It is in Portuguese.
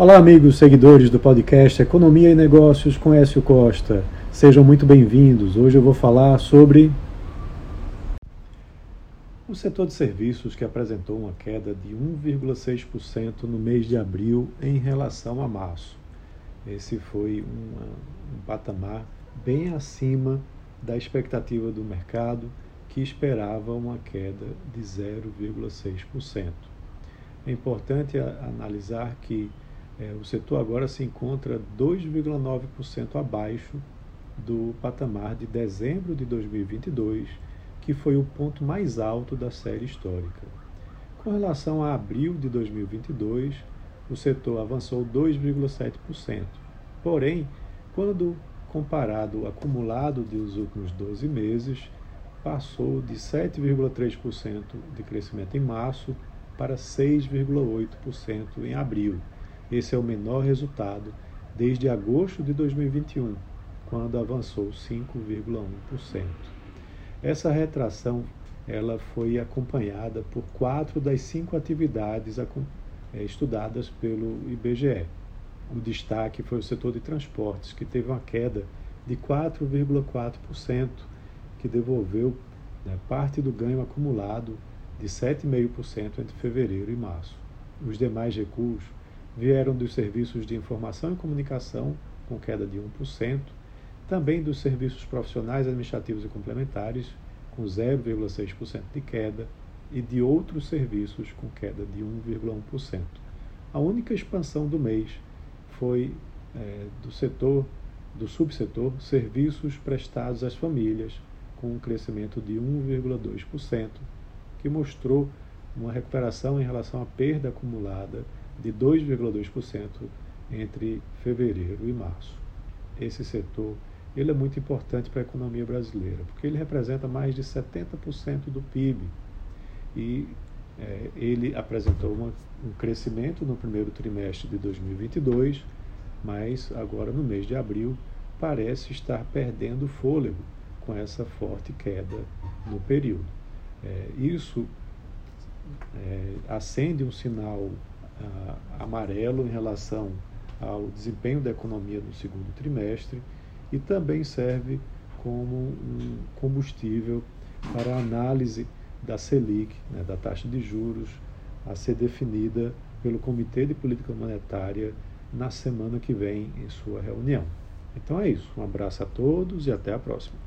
Olá, amigos seguidores do podcast Economia e Negócios com Écio Costa. Sejam muito bem-vindos. Hoje eu vou falar sobre o setor de serviços que apresentou uma queda de 1,6% no mês de abril em relação a março. Esse foi um, um patamar bem acima da expectativa do mercado, que esperava uma queda de 0,6%. É importante analisar que é, o setor agora se encontra 2,9% abaixo do patamar de dezembro de 2022, que foi o ponto mais alto da série histórica. Com relação a abril de 2022, o setor avançou 2,7%. Porém, quando comparado ao acumulado dos últimos 12 meses, passou de 7,3% de crescimento em março para 6,8% em abril esse é o menor resultado desde agosto de 2021, quando avançou 5,1%. Essa retração ela foi acompanhada por quatro das cinco atividades é, estudadas pelo IBGE. O destaque foi o setor de transportes, que teve uma queda de 4,4%, que devolveu né, parte do ganho acumulado de 7,5% entre fevereiro e março. Os demais recuos vieram dos serviços de informação e comunicação, com queda de 1%, também dos serviços profissionais, administrativos e complementares, com 0,6% de queda, e de outros serviços, com queda de 1,1%. A única expansão do mês foi é, do setor, do subsetor serviços prestados às famílias, com um crescimento de 1,2%, que mostrou uma recuperação em relação à perda acumulada de 2,2% entre fevereiro e março. Esse setor ele é muito importante para a economia brasileira, porque ele representa mais de 70% do PIB e é, ele apresentou uma, um crescimento no primeiro trimestre de 2022, mas agora no mês de abril parece estar perdendo fôlego com essa forte queda no período. É, isso é, acende um sinal uh, amarelo em relação ao desempenho da economia no segundo trimestre e também serve como um combustível para a análise da Selic, né, da taxa de juros, a ser definida pelo Comitê de Política Monetária na semana que vem em sua reunião. Então é isso. Um abraço a todos e até a próxima.